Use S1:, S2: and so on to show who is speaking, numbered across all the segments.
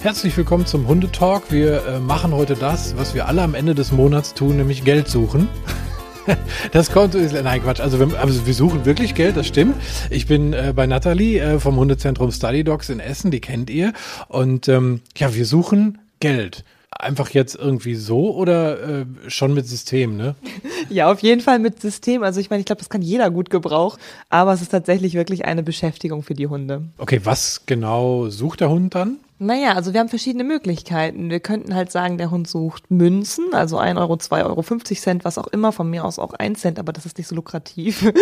S1: Herzlich willkommen zum Hundetalk. Wir äh, machen heute das, was wir alle am Ende des Monats tun, nämlich Geld suchen. Das Konto ist, nein Quatsch, also wir, also wir suchen wirklich Geld, das stimmt. Ich bin äh, bei Nathalie äh, vom Hundezentrum Study Dogs in Essen, die kennt ihr. Und ähm, ja, wir suchen Geld einfach jetzt irgendwie so oder äh, schon mit System, ne?
S2: Ja, auf jeden Fall mit System. Also ich meine, ich glaube, das kann jeder gut gebrauchen, aber es ist tatsächlich wirklich eine Beschäftigung für die Hunde.
S1: Okay, was genau sucht der Hund dann?
S2: Naja, also wir haben verschiedene Möglichkeiten. Wir könnten halt sagen, der Hund sucht Münzen, also 1 Euro, 2 Euro, 50 Cent, was auch immer, von mir aus auch 1 Cent, aber das ist nicht so lukrativ.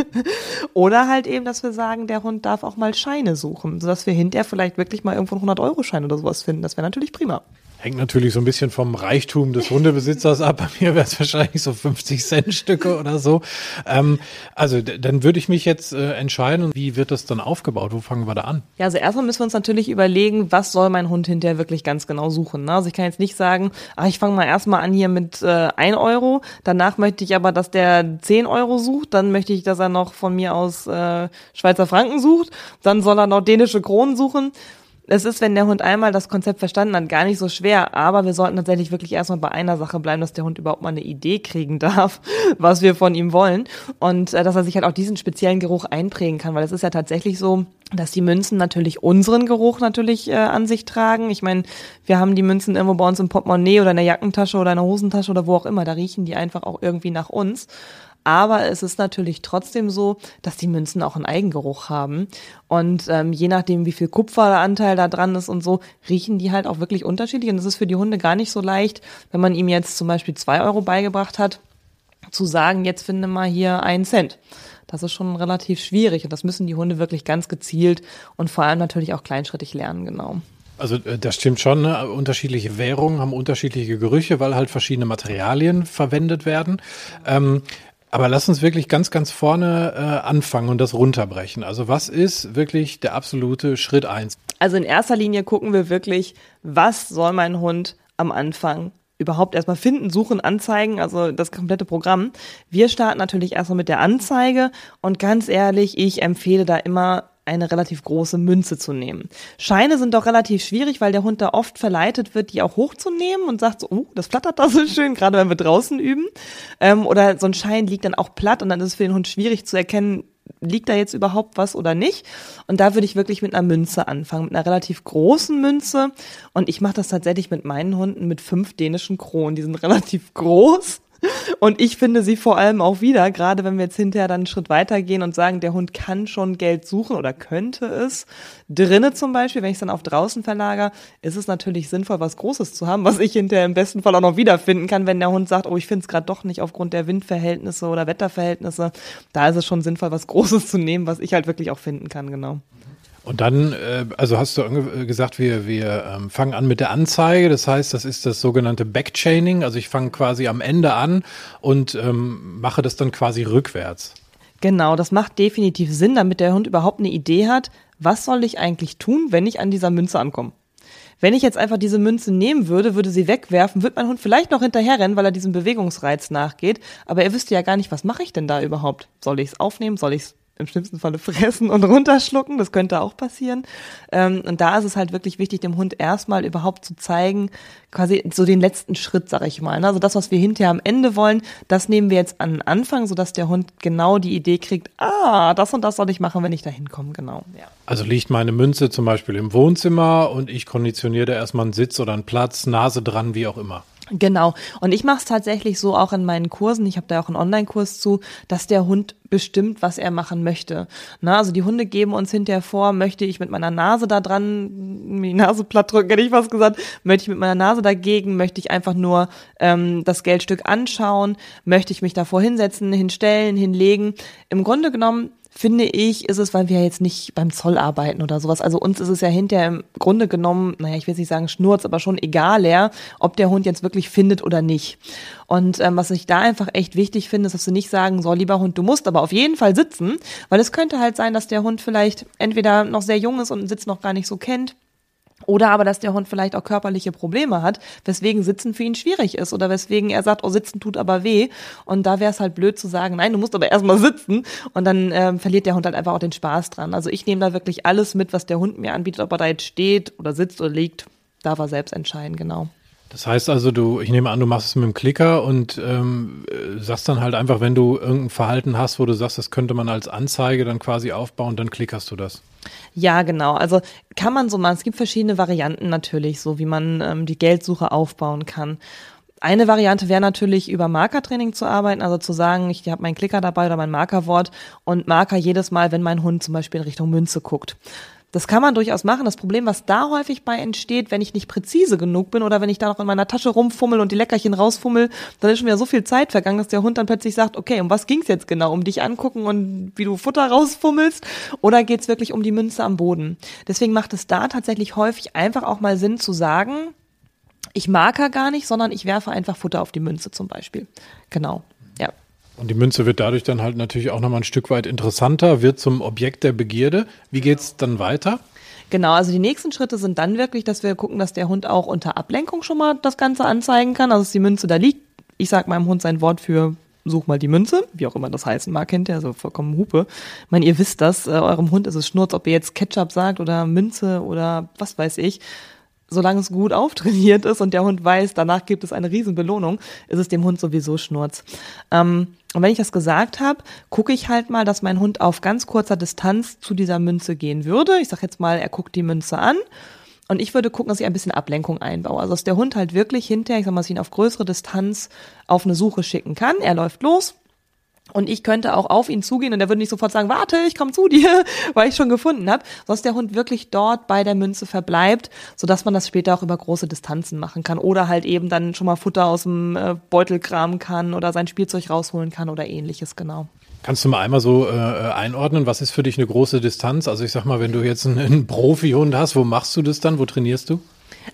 S2: Oder halt eben, dass wir sagen, der Hund darf auch mal Scheine suchen, sodass wir hinterher vielleicht wirklich mal irgendwo einen 100-Euro-Schein oder sowas finden. Das wäre natürlich prima.
S1: Hängt natürlich so ein bisschen vom Reichtum des Hundebesitzers ab. Bei mir wäre es wahrscheinlich so 50 Cent Stücke oder so. Ähm, also dann würde ich mich jetzt äh, entscheiden, wie wird das dann aufgebaut? Wo fangen wir da an?
S2: Ja, also erstmal müssen wir uns natürlich überlegen, was soll mein Hund hinterher wirklich ganz genau suchen. Ne? Also ich kann jetzt nicht sagen, ach, ich fange mal erstmal an hier mit äh, 1 Euro, danach möchte ich aber, dass der 10 Euro sucht, dann möchte ich, dass er noch von mir aus äh, Schweizer Franken sucht, dann soll er noch dänische Kronen suchen es ist, wenn der Hund einmal das Konzept verstanden hat, gar nicht so schwer, aber wir sollten tatsächlich wirklich erstmal bei einer Sache bleiben, dass der Hund überhaupt mal eine Idee kriegen darf, was wir von ihm wollen und äh, dass er sich halt auch diesen speziellen Geruch einprägen kann, weil es ist ja tatsächlich so, dass die Münzen natürlich unseren Geruch natürlich äh, an sich tragen. Ich meine, wir haben die Münzen irgendwo bei uns im Portemonnaie oder in der Jackentasche oder in der Hosentasche oder wo auch immer, da riechen die einfach auch irgendwie nach uns. Aber es ist natürlich trotzdem so, dass die Münzen auch einen Eigengeruch haben. Und ähm, je nachdem, wie viel Kupferanteil da dran ist und so, riechen die halt auch wirklich unterschiedlich. Und es ist für die Hunde gar nicht so leicht, wenn man ihm jetzt zum Beispiel zwei Euro beigebracht hat, zu sagen, jetzt finde mal hier einen Cent. Das ist schon relativ schwierig und das müssen die Hunde wirklich ganz gezielt und vor allem natürlich auch kleinschrittig lernen, genau.
S1: Also äh, das stimmt schon. Ne? Unterschiedliche Währungen haben unterschiedliche Gerüche, weil halt verschiedene Materialien verwendet werden. Ähm, aber lass uns wirklich ganz, ganz vorne äh, anfangen und das runterbrechen. Also was ist wirklich der absolute Schritt eins?
S2: Also in erster Linie gucken wir wirklich, was soll mein Hund am Anfang überhaupt erstmal finden, suchen, anzeigen, also das komplette Programm. Wir starten natürlich erstmal mit der Anzeige und ganz ehrlich, ich empfehle da immer eine relativ große Münze zu nehmen. Scheine sind doch relativ schwierig, weil der Hund da oft verleitet wird, die auch hochzunehmen und sagt so, oh, das flattert da so schön, gerade wenn wir draußen üben. Ähm, oder so ein Schein liegt dann auch platt und dann ist es für den Hund schwierig zu erkennen, liegt da jetzt überhaupt was oder nicht? Und da würde ich wirklich mit einer Münze anfangen, mit einer relativ großen Münze. Und ich mache das tatsächlich mit meinen Hunden mit fünf dänischen Kronen. Die sind relativ groß und ich finde sie vor allem auch wieder, gerade wenn wir jetzt hinterher dann einen Schritt weitergehen und sagen, der Hund kann schon Geld suchen oder könnte es. Drinnen zum Beispiel, wenn ich es dann auf draußen verlagere, ist es natürlich sinnvoll, was Großes zu haben, was ich hinterher im besten Fall auch noch wiederfinden kann, wenn der Hund sagt, oh, ich finde es gerade doch nicht aufgrund der Windverhältnisse oder Wetterverhältnisse. Da ist es schon sinnvoll, was Großes zu nehmen, was ich halt wirklich auch finden kann, genau.
S1: Und dann, äh, also hast du äh, gesagt, wir, wir ähm, fangen an mit der Anzeige. Das heißt, das ist das sogenannte Backchaining. Also ich fange quasi am Ende an und ähm, mache das dann quasi rückwärts.
S2: Genau, das macht definitiv Sinn, damit der Hund überhaupt eine Idee hat, was soll ich eigentlich tun, wenn ich an dieser Münze ankomme. Wenn ich jetzt einfach diese Münze nehmen würde, würde sie wegwerfen, wird mein Hund vielleicht noch hinterherrennen, weil er diesem Bewegungsreiz nachgeht. Aber er wüsste ja gar nicht, was mache ich denn da überhaupt? Soll ich es aufnehmen? Soll ich es im schlimmsten Falle fressen und runterschlucken. Das könnte auch passieren. Ähm, und da ist es halt wirklich wichtig, dem Hund erstmal überhaupt zu zeigen, quasi so den letzten Schritt, sag ich mal. Also das, was wir hinterher am Ende wollen, das nehmen wir jetzt an den Anfang, sodass der Hund genau die Idee kriegt, ah, das und das soll ich machen, wenn ich da hinkomme, genau. Ja.
S1: Also liegt meine Münze zum Beispiel im Wohnzimmer und ich konditioniere da erstmal einen Sitz oder einen Platz, Nase dran, wie auch immer.
S2: Genau. Und ich mache es tatsächlich so auch in meinen Kursen, ich habe da auch einen Online-Kurs zu, dass der Hund bestimmt, was er machen möchte. Na, also die Hunde geben uns hinterher vor, möchte ich mit meiner Nase da dran, die Nase platt drücken, hätte ich was gesagt, möchte ich mit meiner Nase dagegen, möchte ich einfach nur ähm, das Geldstück anschauen, möchte ich mich davor hinsetzen, hinstellen, hinlegen. Im Grunde genommen finde ich, ist es, weil wir jetzt nicht beim Zoll arbeiten oder sowas. Also uns ist es ja hinterher im Grunde genommen, naja, ich will nicht sagen Schnurz, aber schon egaler, ob der Hund jetzt wirklich findet oder nicht. Und ähm, was ich da einfach echt wichtig finde, ist, dass du nicht sagen, so lieber Hund, du musst aber auf jeden Fall sitzen, weil es könnte halt sein, dass der Hund vielleicht entweder noch sehr jung ist und den Sitz noch gar nicht so kennt Oder aber, dass der Hund vielleicht auch körperliche Probleme hat, weswegen Sitzen für ihn schwierig ist oder weswegen er sagt, oh, Sitzen tut aber weh. Und da wäre es halt blöd zu sagen, nein, du musst aber erstmal sitzen. Und dann ähm, verliert der Hund halt einfach auch den Spaß dran. Also ich nehme da wirklich alles mit, was der Hund mir anbietet, ob er da jetzt steht oder sitzt oder liegt, darf er selbst entscheiden, genau.
S1: Das heißt also, du, ich nehme an, du machst es mit dem Klicker und ähm, sagst dann halt einfach, wenn du irgendein Verhalten hast, wo du sagst, das könnte man als Anzeige dann quasi aufbauen, dann klickerst du das.
S2: Ja, genau. Also kann man so machen. Es gibt verschiedene Varianten natürlich, so wie man ähm, die Geldsuche aufbauen kann. Eine Variante wäre natürlich über Markertraining zu arbeiten, also zu sagen, ich habe meinen Klicker dabei oder mein Markerwort und Marker jedes Mal, wenn mein Hund zum Beispiel in Richtung Münze guckt. Das kann man durchaus machen. Das Problem, was da häufig bei entsteht, wenn ich nicht präzise genug bin oder wenn ich da noch in meiner Tasche rumfummel und die Leckerchen rausfummel, dann ist schon wieder so viel Zeit vergangen, dass der Hund dann plötzlich sagt, okay, um was ging's jetzt genau? Um dich angucken und wie du Futter rausfummelst? Oder geht's wirklich um die Münze am Boden? Deswegen macht es da tatsächlich häufig einfach auch mal Sinn zu sagen, ich marker gar nicht, sondern ich werfe einfach Futter auf die Münze zum Beispiel. Genau.
S1: Und die Münze wird dadurch dann halt natürlich auch nochmal ein Stück weit interessanter, wird zum Objekt der Begierde. Wie geht's dann weiter?
S2: Genau, also die nächsten Schritte sind dann wirklich, dass wir gucken, dass der Hund auch unter Ablenkung schon mal das Ganze anzeigen kann. Also dass die Münze da liegt. Ich sage meinem Hund sein Wort für such mal die Münze, wie auch immer das heißen mag, kennt ihr, also vollkommen Hupe. Ich meine, ihr wisst das, äh, eurem Hund ist es Schnurz, ob ihr jetzt Ketchup sagt oder Münze oder was weiß ich solange es gut auftrainiert ist und der Hund weiß, danach gibt es eine Riesenbelohnung, ist es dem Hund sowieso Schnurz. Ähm, und wenn ich das gesagt habe, gucke ich halt mal, dass mein Hund auf ganz kurzer Distanz zu dieser Münze gehen würde. Ich sag jetzt mal, er guckt die Münze an. Und ich würde gucken, dass ich ein bisschen Ablenkung einbaue. Also dass der Hund halt wirklich hinterher, ich sag mal, dass ich ihn auf größere Distanz auf eine Suche schicken kann. Er läuft los, und ich könnte auch auf ihn zugehen und er würde nicht sofort sagen, warte, ich komme zu dir, weil ich schon gefunden habe, dass der Hund wirklich dort bei der Münze verbleibt, sodass man das später auch über große Distanzen machen kann oder halt eben dann schon mal Futter aus dem äh, Beutel kramen kann oder sein Spielzeug rausholen kann oder ähnliches, genau.
S1: Kannst du mal einmal so äh, einordnen, was ist für dich eine große Distanz? Also ich sag mal, wenn du jetzt einen, einen Profi-Hund hast, wo machst du das dann? Wo trainierst du?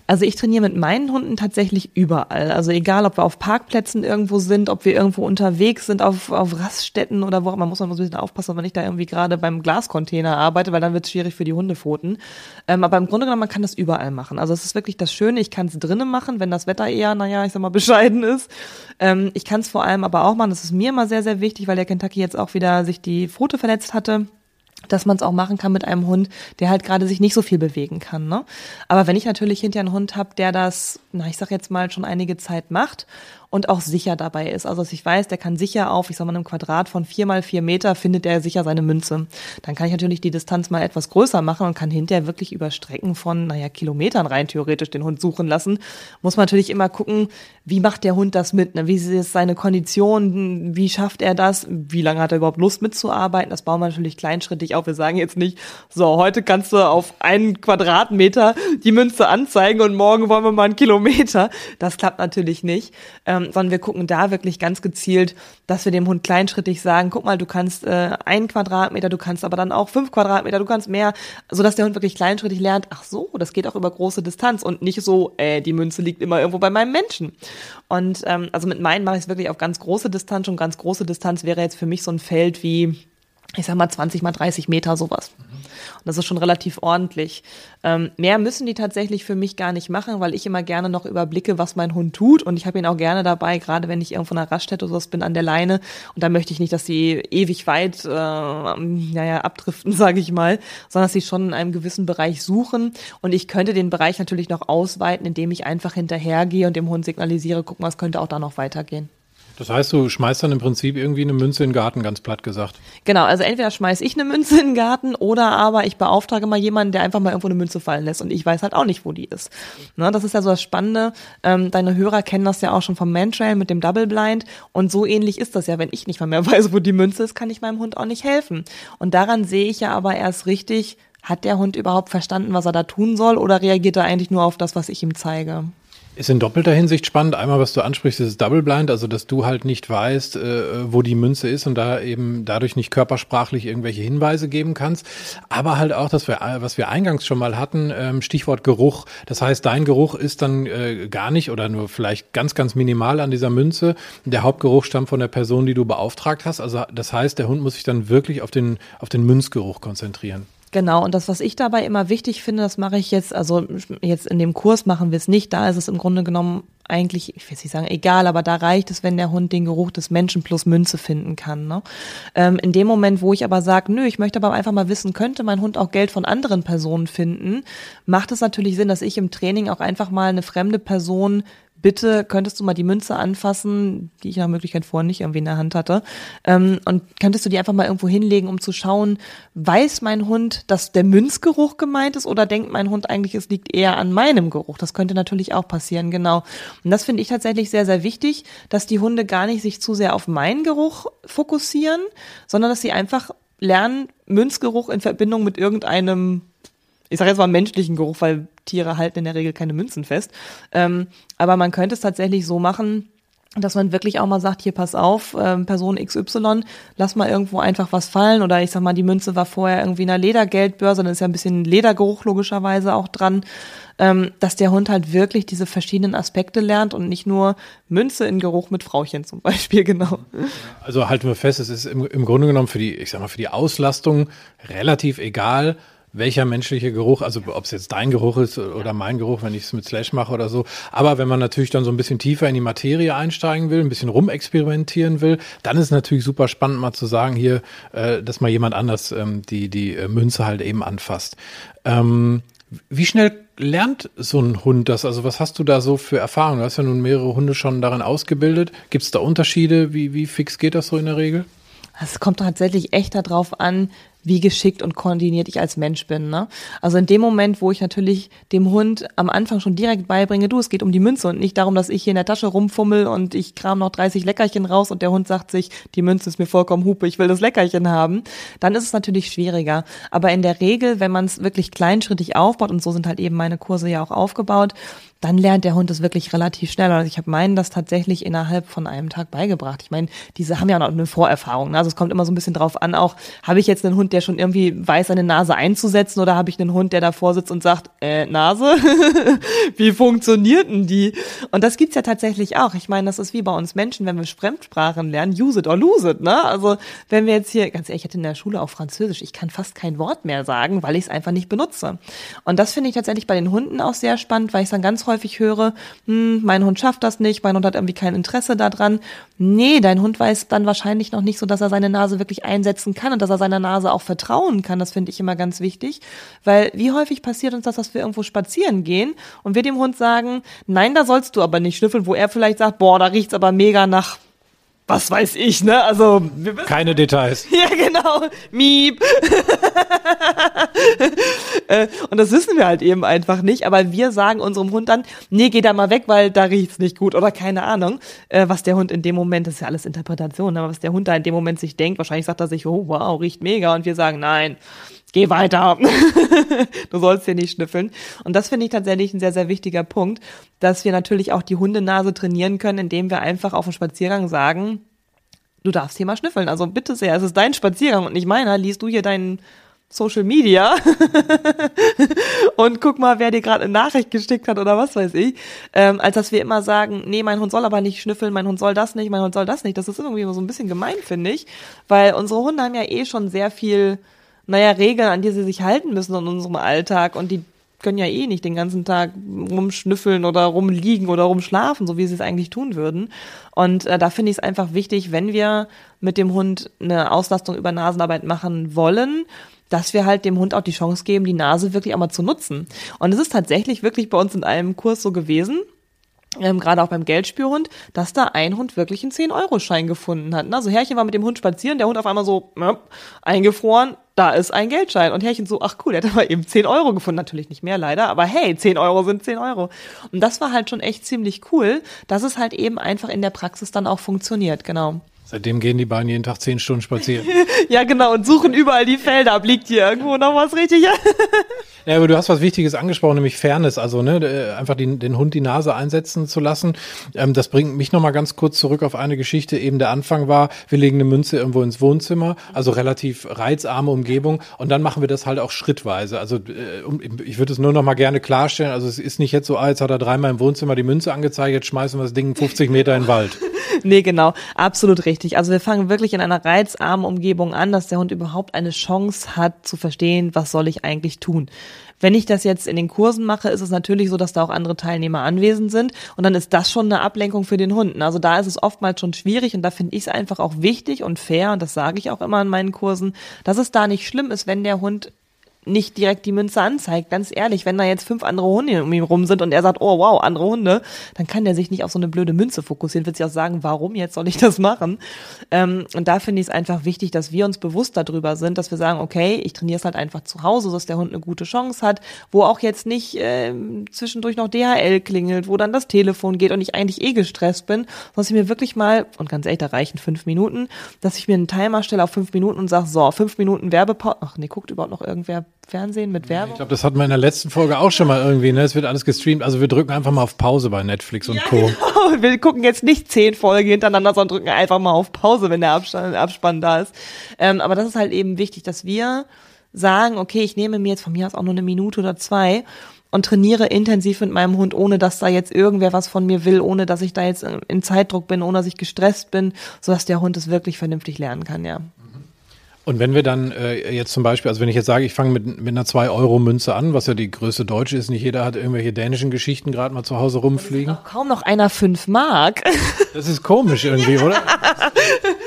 S2: Also ich trainiere mit meinen Hunden tatsächlich überall. Also egal, ob wir auf Parkplätzen irgendwo sind, ob wir irgendwo unterwegs sind, auf, auf Raststätten oder wo, man muss man so ein bisschen aufpassen, ob man nicht da irgendwie gerade beim Glascontainer arbeitet, weil dann wird es schwierig für die Hundepfoten. Ähm, aber im Grunde genommen, man kann das überall machen. Also es ist wirklich das Schöne, ich kann es drinnen machen, wenn das Wetter eher, naja, ich sag mal, bescheiden ist. Ähm, ich kann es vor allem aber auch machen, das ist mir immer sehr, sehr wichtig, weil der Kentucky jetzt auch wieder sich die Pfote verletzt hatte dass man es auch machen kann mit einem Hund, der halt gerade sich nicht so viel bewegen kann. Ne? Aber wenn ich natürlich hinter einen Hund habe, der das, na ich sag jetzt mal schon einige Zeit macht und auch sicher dabei ist. Also dass ich weiß, der kann sicher auf, ich sag mal, einem Quadrat von vier mal vier Meter findet er sicher seine Münze. Dann kann ich natürlich die Distanz mal etwas größer machen und kann hinterher wirklich über Strecken von, naja, Kilometern rein theoretisch den Hund suchen lassen. Muss man natürlich immer gucken, wie macht der Hund das mit, ne? wie ist seine Kondition, wie schafft er das, wie lange hat er überhaupt Lust mitzuarbeiten. Das bauen wir natürlich kleinschrittig auf. Wir sagen jetzt nicht, so, heute kannst du auf einen Quadratmeter die Münze anzeigen und morgen wollen wir mal einen Kilometer. Das klappt natürlich nicht. Ähm, sondern wir gucken da wirklich ganz gezielt, dass wir dem Hund kleinschrittig sagen, guck mal, du kannst äh, ein Quadratmeter, du kannst aber dann auch fünf Quadratmeter, du kannst mehr, sodass der Hund wirklich kleinschrittig lernt, ach so, das geht auch über große Distanz und nicht so, äh, die Münze liegt immer irgendwo bei meinem Menschen. Und ähm, also mit meinen mache ich es wirklich auf ganz große Distanz und ganz große Distanz wäre jetzt für mich so ein Feld wie ich sag mal 20 mal 30 Meter sowas. Und das ist schon relativ ordentlich. Ähm, mehr müssen die tatsächlich für mich gar nicht machen, weil ich immer gerne noch überblicke, was mein Hund tut. Und ich habe ihn auch gerne dabei, gerade wenn ich irgendwo in einer Raststätte oder sowas bin an der Leine. Und da möchte ich nicht, dass sie ewig weit, äh, naja, abdriften, sage ich mal, sondern dass sie schon in einem gewissen Bereich suchen. Und ich könnte den Bereich natürlich noch ausweiten, indem ich einfach hinterhergehe und dem Hund signalisiere, guck mal, es könnte auch da noch weitergehen.
S1: Das heißt, du schmeißt dann im Prinzip irgendwie eine Münze in den Garten, ganz platt gesagt.
S2: Genau, also entweder schmeiß ich eine Münze in den Garten oder aber ich beauftrage mal jemanden, der einfach mal irgendwo eine Münze fallen lässt und ich weiß halt auch nicht, wo die ist. Ne, das ist ja so das Spannende. Ähm, deine Hörer kennen das ja auch schon vom Mantrail mit dem Double Blind und so ähnlich ist das ja, wenn ich nicht mal mehr weiß, wo die Münze ist, kann ich meinem Hund auch nicht helfen. Und daran sehe ich ja aber erst richtig, hat der Hund überhaupt verstanden, was er da tun soll oder reagiert er eigentlich nur auf das, was ich ihm zeige?
S1: Ist in doppelter Hinsicht spannend. Einmal, was du ansprichst, ist Double Blind, also dass du halt nicht weißt, äh, wo die Münze ist und da eben dadurch nicht körpersprachlich irgendwelche Hinweise geben kannst. Aber halt auch, dass wir, was wir eingangs schon mal hatten, ähm, Stichwort Geruch. Das heißt, dein Geruch ist dann äh, gar nicht oder nur vielleicht ganz, ganz minimal an dieser Münze. Der Hauptgeruch stammt von der Person, die du beauftragt hast. Also das heißt, der Hund muss sich dann wirklich auf den, auf den Münzgeruch konzentrieren.
S2: Genau, und das, was ich dabei immer wichtig finde, das mache ich jetzt, also jetzt in dem Kurs machen wir es nicht, da ist es im Grunde genommen eigentlich, ich will nicht sagen egal, aber da reicht es, wenn der Hund den Geruch des Menschen plus Münze finden kann. Ne? Ähm, in dem Moment, wo ich aber sage, nö, ich möchte aber einfach mal wissen, könnte mein Hund auch Geld von anderen Personen finden, macht es natürlich Sinn, dass ich im Training auch einfach mal eine fremde Person bitte könntest du mal die Münze anfassen, die ich nach Möglichkeit vorher nicht irgendwie in der Hand hatte, ähm, und könntest du die einfach mal irgendwo hinlegen, um zu schauen, weiß mein Hund, dass der Münzgeruch gemeint ist oder denkt mein Hund eigentlich, es liegt eher an meinem Geruch? Das könnte natürlich auch passieren, genau. Und das finde ich tatsächlich sehr, sehr wichtig, dass die Hunde gar nicht sich zu sehr auf meinen Geruch fokussieren, sondern dass sie einfach lernen, Münzgeruch in Verbindung mit irgendeinem ich sage jetzt mal menschlichen Geruch, weil Tiere halten in der Regel keine Münzen fest. Ähm, aber man könnte es tatsächlich so machen, dass man wirklich auch mal sagt, hier pass auf, ähm, Person XY, lass mal irgendwo einfach was fallen oder ich sag mal, die Münze war vorher irgendwie in einer Ledergeldbörse, dann ist ja ein bisschen Ledergeruch logischerweise auch dran, ähm, dass der Hund halt wirklich diese verschiedenen Aspekte lernt und nicht nur Münze in Geruch mit Frauchen zum Beispiel, genau.
S1: Also halten wir fest, es ist im, im Grunde genommen für die, ich sag mal, für die Auslastung relativ egal, welcher menschliche Geruch, also ob es jetzt dein Geruch ist oder mein Geruch, wenn ich es mit Slash mache oder so. Aber wenn man natürlich dann so ein bisschen tiefer in die Materie einsteigen will, ein bisschen rumexperimentieren will, dann ist es natürlich super spannend mal zu sagen hier, äh, dass mal jemand anders ähm, die, die äh, Münze halt eben anfasst. Ähm, wie schnell lernt so ein Hund das? Also was hast du da so für Erfahrungen? Du hast ja nun mehrere Hunde schon darin ausgebildet. Gibt es da Unterschiede? Wie, wie fix geht das so in der Regel?
S2: Es kommt tatsächlich echt darauf an, wie geschickt und koordiniert ich als Mensch bin. Ne? Also in dem Moment, wo ich natürlich dem Hund am Anfang schon direkt beibringe, du, es geht um die Münze und nicht darum, dass ich hier in der Tasche rumfummel und ich kram noch 30 Leckerchen raus und der Hund sagt sich, die Münze ist mir vollkommen hupe, ich will das Leckerchen haben, dann ist es natürlich schwieriger. Aber in der Regel, wenn man es wirklich kleinschrittig aufbaut, und so sind halt eben meine Kurse ja auch aufgebaut, dann lernt der Hund es wirklich relativ schnell. Also ich habe meinen das tatsächlich innerhalb von einem Tag beigebracht. Ich meine, diese haben ja noch eine Vorerfahrung. Ne? Also es kommt immer so ein bisschen drauf an, auch habe ich jetzt einen Hund, der schon irgendwie weiß, seine Nase einzusetzen oder habe ich einen Hund, der davor sitzt und sagt, äh, Nase, wie funktioniert denn die? Und das gibt's ja tatsächlich auch. Ich meine, das ist wie bei uns Menschen, wenn wir Fremdsprachen lernen, use it or lose it. Ne? Also wenn wir jetzt hier, ganz ehrlich, ich hatte in der Schule auch Französisch, ich kann fast kein Wort mehr sagen, weil ich es einfach nicht benutze. Und das finde ich tatsächlich bei den Hunden auch sehr spannend, weil ich dann häufig höre, hm, mein Hund schafft das nicht, mein Hund hat irgendwie kein Interesse daran. Nee, dein Hund weiß dann wahrscheinlich noch nicht so, dass er seine Nase wirklich einsetzen kann und dass er seiner Nase auch vertrauen kann. Das finde ich immer ganz wichtig, weil wie häufig passiert uns das, dass wir irgendwo spazieren gehen und wir dem Hund sagen, nein, da sollst du aber nicht schnüffeln, wo er vielleicht sagt, boah, da riecht's aber mega nach was weiß ich, ne? Also
S1: keine Details.
S2: Ja, genau. Miep. Äh, und das wissen wir halt eben einfach nicht. Aber wir sagen unserem Hund dann, nee, geh da mal weg, weil da riecht's nicht gut oder keine Ahnung, äh, was der Hund in dem Moment, das ist ja alles Interpretation, aber was der Hund da in dem Moment sich denkt, wahrscheinlich sagt er sich, oh wow, riecht mega, und wir sagen, nein, geh weiter. du sollst hier nicht schnüffeln. Und das finde ich tatsächlich ein sehr, sehr wichtiger Punkt, dass wir natürlich auch die Hundenase trainieren können, indem wir einfach auf dem Spaziergang sagen, du darfst hier mal schnüffeln. Also bitte sehr, es ist dein Spaziergang und nicht meiner. Liest du hier deinen Social Media und guck mal, wer dir gerade eine Nachricht geschickt hat oder was weiß ich, ähm, als dass wir immer sagen, nee, mein Hund soll aber nicht schnüffeln, mein Hund soll das nicht, mein Hund soll das nicht. Das ist irgendwie so ein bisschen gemein, finde ich, weil unsere Hunde haben ja eh schon sehr viel naja, Regeln, an die sie sich halten müssen in unserem Alltag und die können ja eh nicht den ganzen Tag rumschnüffeln oder rumliegen oder rumschlafen, so wie sie es eigentlich tun würden. Und äh, da finde ich es einfach wichtig, wenn wir mit dem Hund eine Auslastung über Nasenarbeit machen wollen, dass wir halt dem Hund auch die Chance geben, die Nase wirklich einmal zu nutzen. Und es ist tatsächlich wirklich bei uns in einem Kurs so gewesen, ähm, gerade auch beim Geldspürhund, dass da ein Hund wirklich einen 10-Euro-Schein gefunden hat. Also Herrchen war mit dem Hund spazieren, der Hund auf einmal so äh, eingefroren, da ist ein Geldschein. Und Herrchen so, ach cool, der hat aber eben 10 Euro gefunden. Natürlich nicht mehr leider, aber hey, 10 Euro sind 10 Euro. Und das war halt schon echt ziemlich cool, dass es halt eben einfach in der Praxis dann auch funktioniert, genau.
S1: Seitdem gehen die beiden jeden Tag zehn Stunden spazieren.
S2: ja, genau, und suchen überall die Felder. Ab liegt hier irgendwo noch was richtig?
S1: ja, aber du hast was Wichtiges angesprochen, nämlich Fairness. Also ne, einfach den, den Hund die Nase einsetzen zu lassen. Ähm, das bringt mich nochmal ganz kurz zurück auf eine Geschichte. Eben der Anfang war, wir legen eine Münze irgendwo ins Wohnzimmer, also relativ reizarme Umgebung. Und dann machen wir das halt auch schrittweise. Also äh, ich würde es nur nochmal gerne klarstellen. Also es ist nicht jetzt so, ah, jetzt hat er dreimal im Wohnzimmer die Münze angezeigt, jetzt schmeißen wir das Ding 50 Meter in den Wald.
S2: nee, genau, absolut richtig wichtig. Also wir fangen wirklich in einer reizarmen Umgebung an, dass der Hund überhaupt eine Chance hat zu verstehen, was soll ich eigentlich tun. Wenn ich das jetzt in den Kursen mache, ist es natürlich so, dass da auch andere Teilnehmer anwesend sind und dann ist das schon eine Ablenkung für den Hund. Also da ist es oftmals schon schwierig und da finde ich es einfach auch wichtig und fair und das sage ich auch immer in meinen Kursen, dass es da nicht schlimm ist, wenn der Hund nicht direkt die Münze anzeigt. Ganz ehrlich, wenn da jetzt fünf andere Hunde um ihn rum sind und er sagt, oh wow, andere Hunde, dann kann der sich nicht auf so eine blöde Münze fokussieren, wird sich auch sagen, warum jetzt soll ich das machen? Ähm, und da finde ich es einfach wichtig, dass wir uns bewusst darüber sind, dass wir sagen, okay, ich trainiere es halt einfach zu Hause, dass der Hund eine gute Chance hat, wo auch jetzt nicht äh, zwischendurch noch DHL klingelt, wo dann das Telefon geht und ich eigentlich eh gestresst bin, dass ich mir wirklich mal, und ganz ehrlich, da reichen fünf Minuten, dass ich mir einen Timer stelle auf fünf Minuten und sage, so, fünf Minuten Werbepause. Ach nee, guckt überhaupt noch irgendwer Fernsehen mit Werbung.
S1: Ich glaube, das hatten wir in der letzten Folge auch schon mal irgendwie, ne? Es wird alles gestreamt. Also wir drücken einfach mal auf Pause bei Netflix und ja, Co.
S2: Genau. Wir gucken jetzt nicht zehn Folgen hintereinander, sondern drücken einfach mal auf Pause, wenn der Abspann, Abspann da ist. Ähm, aber das ist halt eben wichtig, dass wir sagen, okay, ich nehme mir jetzt von mir aus auch nur eine Minute oder zwei und trainiere intensiv mit meinem Hund, ohne dass da jetzt irgendwer was von mir will, ohne dass ich da jetzt in Zeitdruck bin, ohne dass ich gestresst bin, sodass der Hund es wirklich vernünftig lernen kann, ja.
S1: Und wenn wir dann äh, jetzt zum Beispiel, also wenn ich jetzt sage, ich fange mit, mit einer 2-Euro-Münze an, was ja die größte deutsche ist, nicht jeder hat irgendwelche dänischen Geschichten gerade mal zu Hause rumfliegen.
S2: kaum noch einer 5 Mark.
S1: Das ist komisch irgendwie, oder?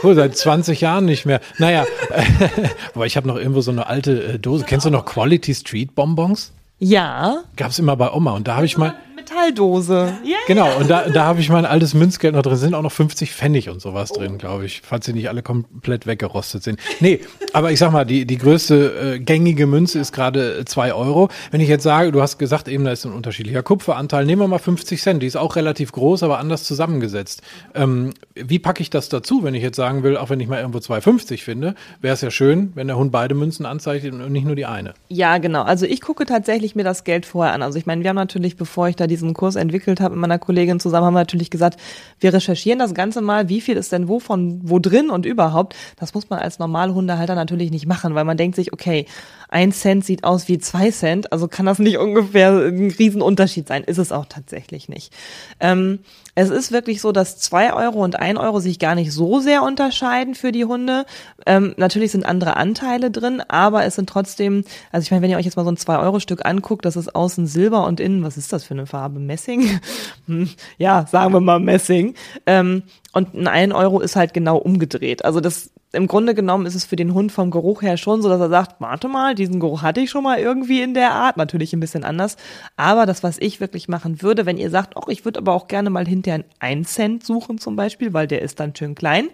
S1: Cool, seit 20 Jahren nicht mehr. Naja, aber ich habe noch irgendwo so eine alte äh, Dose. Kennst du noch Quality Street Bonbons?
S2: Ja.
S1: Gab's immer bei Oma und da habe ich mal
S2: Metalldose.
S1: Yeah. Genau, und da, da habe ich mein altes Münzgeld noch drin. Sind auch noch 50 Pfennig und sowas oh. drin, glaube ich, falls sie nicht alle komplett weggerostet sind. Nee, aber ich sag mal, die, die größte äh, gängige Münze ist gerade zwei Euro. Wenn ich jetzt sage, du hast gesagt, eben da ist ein unterschiedlicher Kupferanteil, nehmen wir mal 50 Cent. Die ist auch relativ groß, aber anders zusammengesetzt. Ähm, wie packe ich das dazu, wenn ich jetzt sagen will, auch wenn ich mal irgendwo 2,50 finde, wäre es ja schön, wenn der Hund beide Münzen anzeichnet und nicht nur die eine.
S2: Ja, genau. Also ich gucke tatsächlich mir das Geld vorher an. Also ich meine, wir haben natürlich, bevor ich da diesen Kurs entwickelt habe mit meiner Kollegin zusammen, haben wir natürlich gesagt, wir recherchieren das Ganze mal, wie viel ist denn wovon, wo drin und überhaupt. Das muss man als Normalhundehalter natürlich nicht machen, weil man denkt sich, okay, ein Cent sieht aus wie zwei Cent, also kann das nicht ungefähr ein Riesenunterschied sein. Ist es auch tatsächlich nicht. Ähm, es ist wirklich so, dass zwei Euro und ein Euro sich gar nicht so sehr unterscheiden für die Hunde. Ähm, natürlich sind andere Anteile drin, aber es sind trotzdem, also ich meine, wenn ihr euch jetzt mal so ein zwei Euro Stück anguckt, das ist außen Silber und innen, was ist das für eine Farbe? Messing? Hm, ja, sagen wir mal Messing. Ähm, und ein 1 Euro ist halt genau umgedreht. Also das im Grunde genommen ist es für den Hund vom Geruch her schon so, dass er sagt, warte mal, diesen Geruch hatte ich schon mal irgendwie in der Art, natürlich ein bisschen anders. Aber das, was ich wirklich machen würde, wenn ihr sagt, ach, ich würde aber auch gerne mal hinterher einen Cent suchen zum Beispiel, weil der ist dann schön klein,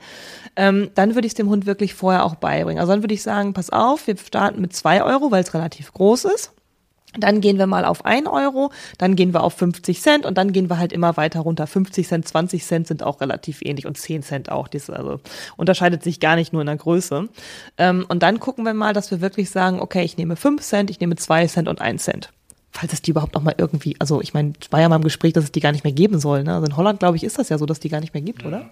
S2: ähm, dann würde ich es dem Hund wirklich vorher auch beibringen. Also dann würde ich sagen, pass auf, wir starten mit zwei Euro, weil es relativ groß ist. Dann gehen wir mal auf ein Euro, dann gehen wir auf 50 Cent und dann gehen wir halt immer weiter runter. 50 Cent, 20 Cent sind auch relativ ähnlich und 10 Cent auch. Das also unterscheidet sich gar nicht nur in der Größe. Ähm, und dann gucken wir mal, dass wir wirklich sagen, okay, ich nehme 5 Cent, ich nehme 2 Cent und 1 Cent. Falls es die überhaupt noch mal irgendwie, also ich meine, es war ja mal im Gespräch, dass es die gar nicht mehr geben soll. Ne? Also in Holland, glaube ich, ist das ja so, dass die gar nicht mehr gibt, oder?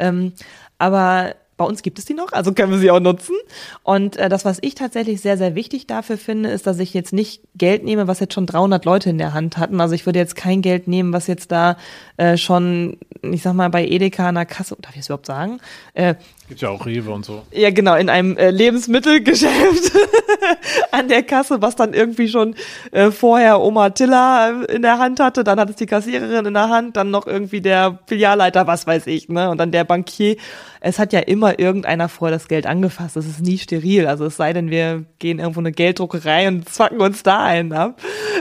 S2: Ähm, aber bei uns gibt es die noch, also können wir sie auch nutzen. Und äh, das, was ich tatsächlich sehr, sehr wichtig dafür finde, ist, dass ich jetzt nicht Geld nehme, was jetzt schon 300 Leute in der Hand hatten. Also ich würde jetzt kein Geld nehmen, was jetzt da äh, schon, ich sag mal, bei Edeka an der Kasse, darf ich es überhaupt sagen? Äh,
S1: Gibt ja auch Rewe und so.
S2: Ja, genau, in einem äh, Lebensmittelgeschäft an der Kasse, was dann irgendwie schon äh, vorher Oma Tilla äh, in der Hand hatte, dann hat es die Kassiererin in der Hand, dann noch irgendwie der Filialleiter, was weiß ich, ne? Und dann der Bankier. Es hat ja immer irgendeiner vorher das Geld angefasst. Das ist nie steril. Also es sei denn, wir gehen irgendwo eine Gelddruckerei und zwacken uns da einen ab.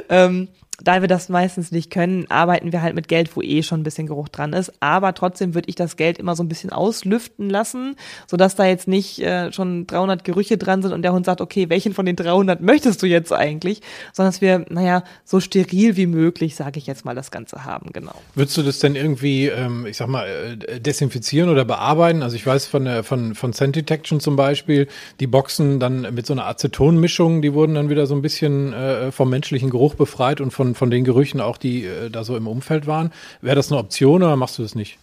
S2: Ähm, da wir das meistens nicht können, arbeiten wir halt mit Geld, wo eh schon ein bisschen Geruch dran ist. Aber trotzdem würde ich das Geld immer so ein bisschen auslüften lassen, sodass da jetzt nicht äh, schon 300 Gerüche dran sind und der Hund sagt, okay, welchen von den 300 möchtest du jetzt eigentlich? Sondern dass wir, naja, so steril wie möglich, sage ich jetzt mal, das Ganze haben, genau.
S1: Würdest du das denn irgendwie, ähm, ich sag mal, äh, desinfizieren oder bearbeiten? Also ich weiß von, von, von Scent Detection zum Beispiel, die Boxen dann mit so einer Acetonmischung, die wurden dann wieder so ein bisschen äh, vom menschlichen Geruch befreit und von von, von den Gerüchen auch, die äh, da so im Umfeld waren. Wäre das eine Option oder machst du das nicht?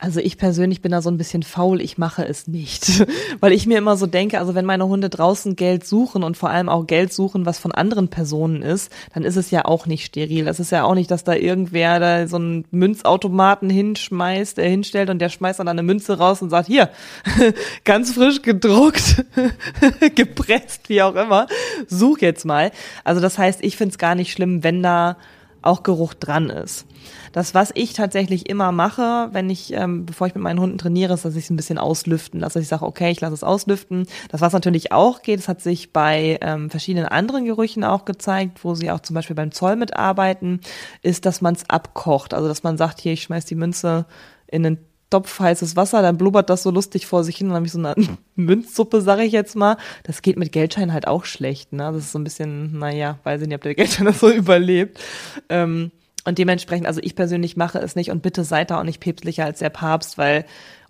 S2: Also ich persönlich bin da so ein bisschen faul, ich mache es nicht. Weil ich mir immer so denke, also wenn meine Hunde draußen Geld suchen und vor allem auch Geld suchen, was von anderen Personen ist, dann ist es ja auch nicht steril. Das ist ja auch nicht, dass da irgendwer da so einen Münzautomaten hinschmeißt, der hinstellt und der schmeißt dann eine Münze raus und sagt, hier, ganz frisch gedruckt, gepresst, wie auch immer, such jetzt mal. Also das heißt, ich finde es gar nicht schlimm, wenn da auch Geruch dran ist. Das, was ich tatsächlich immer mache, wenn ich, ähm, bevor ich mit meinen Hunden trainiere, ist, dass ich es ein bisschen auslüften lasse. Ich sage, okay, ich lasse es auslüften. Das, was natürlich auch geht, das hat sich bei ähm, verschiedenen anderen Gerüchen auch gezeigt, wo sie auch zum Beispiel beim Zoll mitarbeiten, ist, dass man es abkocht. Also, dass man sagt, hier, ich schmeiß die Münze in einen Topf heißes Wasser, dann blubbert das so lustig vor sich hin, dann habe ich so eine Münzsuppe, sage ich jetzt mal. Das geht mit Geldschein halt auch schlecht, ne? Das ist so ein bisschen, naja, weiß ich nicht, ob der Geldschein das so überlebt. Ähm, und dementsprechend, also ich persönlich mache es nicht und bitte seid da auch nicht päpstlicher als der Papst, weil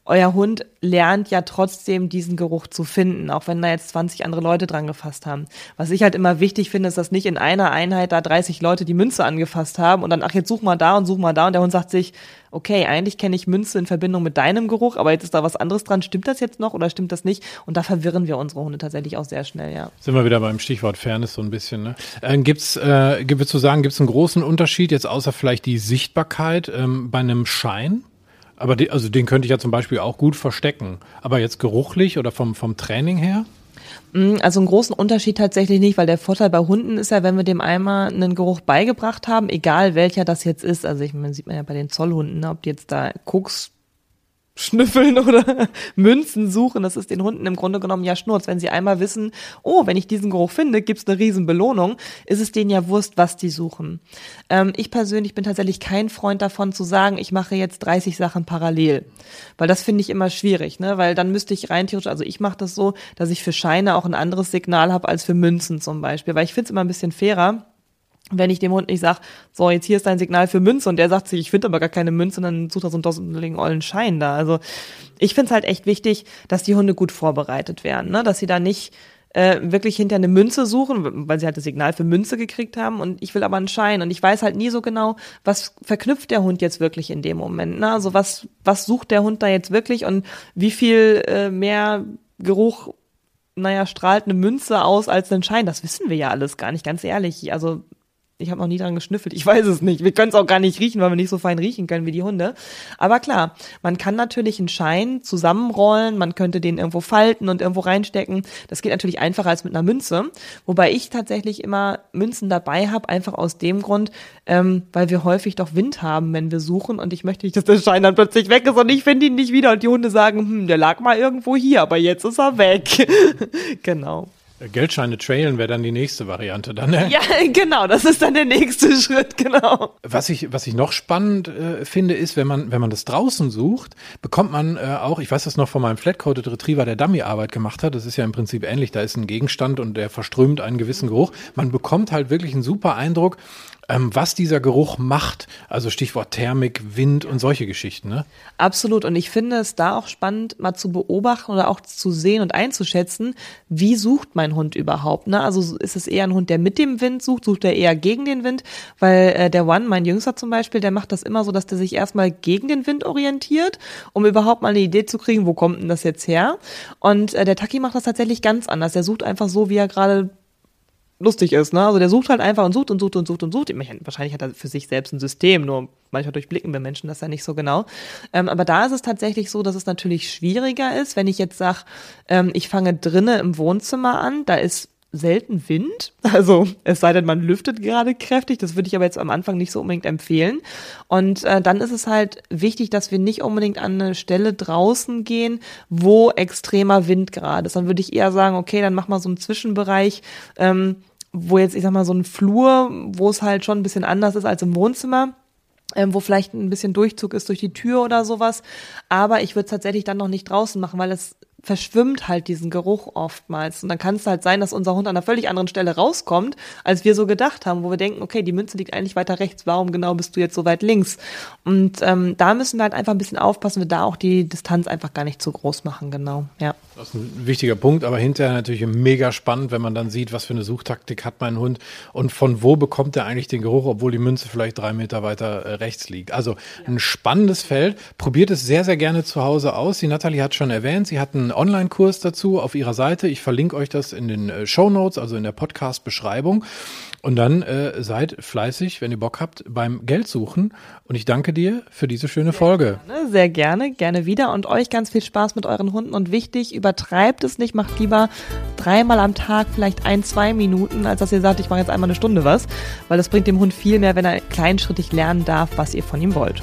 S2: euer Hund lernt ja trotzdem diesen Geruch zu finden, auch wenn da jetzt 20 andere Leute dran gefasst haben. Was ich halt immer wichtig finde, ist, dass nicht in einer Einheit da 30 Leute die Münze angefasst haben und dann, ach, jetzt such mal da und such mal da und der Hund sagt sich, okay, eigentlich kenne ich Münze in Verbindung mit deinem Geruch, aber jetzt ist da was anderes dran. Stimmt das jetzt noch oder stimmt das nicht? Und da verwirren wir unsere Hunde tatsächlich auch sehr schnell, ja.
S1: Sind wir wieder beim Stichwort Fairness so ein bisschen, ne? Äh, gibt's, äh, würdest du sagen, gibt es einen großen Unterschied jetzt außer vielleicht die Sichtbarkeit ähm, bei einem Schein? Aber die, also den könnte ich ja zum Beispiel auch gut verstecken. Aber jetzt geruchlich oder vom, vom Training her?
S2: Mm, also einen großen Unterschied tatsächlich nicht, weil der Vorteil bei Hunden ist ja, wenn wir dem einmal einen Geruch beigebracht haben, egal welcher das jetzt ist, also ich meine, sieht man ja bei den Zollhunden, ne, ob die jetzt da Koks schnüffeln oder Münzen suchen. Das ist den Hunden im Grunde genommen ja Schnurz. Wenn sie einmal wissen, oh, wenn ich diesen Geruch finde, gibt's eine riesen Belohnung, ist es denen ja Wurst, was die suchen. Ähm, ich persönlich bin tatsächlich kein Freund davon zu sagen, ich mache jetzt 30 Sachen parallel. Weil das finde ich immer schwierig, ne? Weil dann müsste ich rein theoretisch, also ich mache das so, dass ich für Scheine auch ein anderes Signal habe als für Münzen zum Beispiel. Weil ich finde es immer ein bisschen fairer wenn ich dem Hund nicht sage, so, jetzt hier ist dein Signal für Münze und der sagt sich, ich finde aber gar keine Münze und dann sucht er so einen dosseligen ollen Schein da. Also ich finde es halt echt wichtig, dass die Hunde gut vorbereitet werden, ne? dass sie da nicht äh, wirklich hinter eine Münze suchen, weil sie halt das Signal für Münze gekriegt haben und ich will aber einen Schein und ich weiß halt nie so genau, was verknüpft der Hund jetzt wirklich in dem Moment. Ne? Also was, was sucht der Hund da jetzt wirklich und wie viel äh, mehr Geruch naja, strahlt eine Münze aus als ein Schein. Das wissen wir ja alles gar nicht, ganz ehrlich. Also ich habe noch nie dran geschnüffelt. Ich weiß es nicht. Wir können es auch gar nicht riechen, weil wir nicht so fein riechen können wie die Hunde. Aber klar, man kann natürlich einen Schein zusammenrollen, man könnte den irgendwo falten und irgendwo reinstecken. Das geht natürlich einfacher als mit einer Münze. Wobei ich tatsächlich immer Münzen dabei habe, einfach aus dem Grund, ähm, weil wir häufig doch Wind haben, wenn wir suchen. Und ich möchte nicht, dass der Schein dann plötzlich weg ist und ich finde ihn nicht wieder. Und die Hunde sagen, hm, der lag mal irgendwo hier, aber jetzt ist er weg. genau.
S1: Geldscheine trailen wäre dann die nächste Variante dann. Ne?
S2: Ja, genau, das ist dann der nächste Schritt, genau.
S1: Was ich, was ich noch spannend äh, finde, ist, wenn man, wenn man das draußen sucht, bekommt man äh, auch, ich weiß das noch von meinem Flat-Coated Retriever, der Dummy-Arbeit gemacht hat, das ist ja im Prinzip ähnlich, da ist ein Gegenstand und der verströmt einen gewissen Geruch. Man bekommt halt wirklich einen super Eindruck, ähm, was dieser Geruch macht. Also Stichwort Thermik, Wind und solche Geschichten. Ne?
S2: Absolut. Und ich finde es da auch spannend, mal zu beobachten oder auch zu sehen und einzuschätzen, wie sucht mein Hund überhaupt. Ne? Also ist es eher ein Hund, der mit dem Wind sucht, sucht er eher gegen den Wind? Weil äh, der One, mein Jüngster zum Beispiel, der macht das immer so, dass der sich erstmal gegen den Wind orientiert, um überhaupt mal eine Idee zu kriegen, wo kommt denn das jetzt her? Und äh, der Taki macht das tatsächlich ganz anders. Der sucht einfach so, wie er gerade lustig ist, ne? Also der sucht halt einfach und sucht und sucht und sucht und sucht. Wahrscheinlich hat er für sich selbst ein System, nur manchmal durchblicken wir Menschen das ja nicht so genau. Ähm, aber da ist es tatsächlich so, dass es natürlich schwieriger ist, wenn ich jetzt sage, ähm, ich fange drinnen im Wohnzimmer an, da ist selten Wind. Also es sei denn, man lüftet gerade kräftig. Das würde ich aber jetzt am Anfang nicht so unbedingt empfehlen. Und äh, dann ist es halt wichtig, dass wir nicht unbedingt an eine Stelle draußen gehen, wo extremer Wind gerade ist. Dann würde ich eher sagen, okay, dann mach mal so einen Zwischenbereich. Ähm, wo jetzt, ich sag mal, so ein Flur, wo es halt schon ein bisschen anders ist als im Wohnzimmer. Ähm, wo vielleicht ein bisschen Durchzug ist durch die Tür oder sowas. Aber ich würde es tatsächlich dann noch nicht draußen machen, weil es verschwimmt halt diesen Geruch oftmals. Und dann kann es halt sein, dass unser Hund an einer völlig anderen Stelle rauskommt, als wir so gedacht haben, wo wir denken, okay, die Münze liegt eigentlich weiter rechts, warum genau bist du jetzt so weit links? Und ähm, da müssen wir halt einfach ein bisschen aufpassen, wir da auch die Distanz einfach gar nicht zu groß machen, genau. Ja.
S1: Das ist ein wichtiger Punkt, aber hinterher natürlich mega spannend, wenn man dann sieht, was für eine Suchtaktik hat mein Hund und von wo bekommt er eigentlich den Geruch, obwohl die Münze vielleicht drei Meter weiter äh, rechts liegt. Also ein spannendes Feld. Probiert es sehr, sehr gerne zu Hause aus. Die Nathalie hat schon erwähnt, sie hat einen Online-Kurs dazu auf ihrer Seite. Ich verlinke euch das in den äh, Show Notes, also in der Podcast-Beschreibung. Und dann äh, seid fleißig, wenn ihr Bock habt, beim Geldsuchen. Und ich danke dir für diese schöne
S2: sehr
S1: Folge.
S2: Gerne, sehr gerne, gerne wieder. Und euch ganz viel Spaß mit euren Hunden. Und wichtig, übertreibt es nicht, macht lieber dreimal am Tag vielleicht ein, zwei Minuten, als dass ihr sagt, ich mache jetzt einmal eine Stunde was. Weil das bringt dem Hund viel mehr, wenn er kleinschrittig lernen darf, was ihr von ihm wollt.